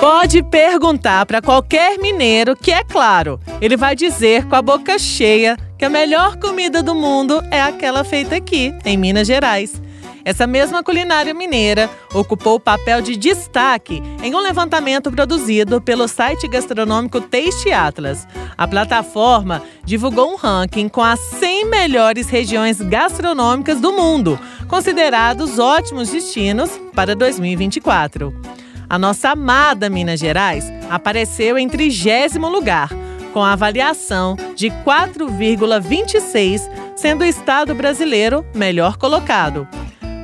Pode perguntar para qualquer mineiro que, é claro, ele vai dizer com a boca cheia que a melhor comida do mundo é aquela feita aqui, em Minas Gerais. Essa mesma culinária mineira ocupou o papel de destaque em um levantamento produzido pelo site gastronômico Taste Atlas. A plataforma divulgou um ranking com as 100 melhores regiões gastronômicas do mundo, considerados ótimos destinos para 2024. A nossa amada Minas Gerais apareceu em trigésimo lugar, com a avaliação de 4,26, sendo o estado brasileiro melhor colocado.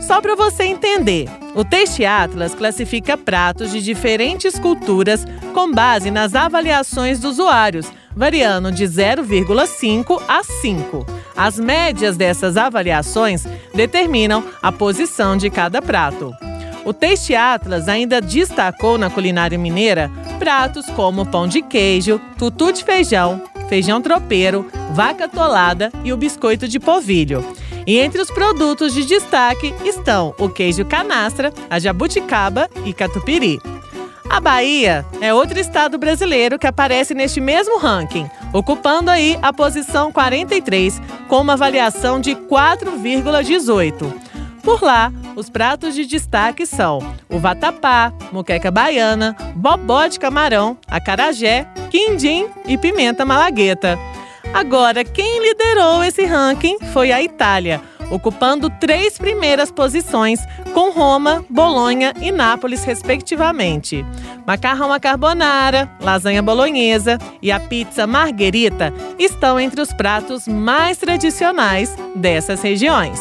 Só para você entender, o Taste Atlas classifica pratos de diferentes culturas com base nas avaliações dos usuários, variando de 0,5 a 5. As médias dessas avaliações determinam a posição de cada prato. O Taste Atlas ainda destacou na culinária mineira pratos como pão de queijo, tutu de feijão, feijão tropeiro, vaca tolada e o biscoito de polvilho. E entre os produtos de destaque estão o queijo canastra, a jabuticaba e catupiry. A Bahia é outro estado brasileiro que aparece neste mesmo ranking, ocupando aí a posição 43 com uma avaliação de 4,18. Por lá, os pratos de destaque são o vatapá, moqueca baiana, bobó de camarão, acarajé, quindim e pimenta malagueta. Agora, quem liderou esse ranking foi a Itália, ocupando três primeiras posições, com Roma, Bolonha e Nápoles, respectivamente. Macarrão à carbonara, lasanha bolonhesa e a pizza margherita estão entre os pratos mais tradicionais dessas regiões.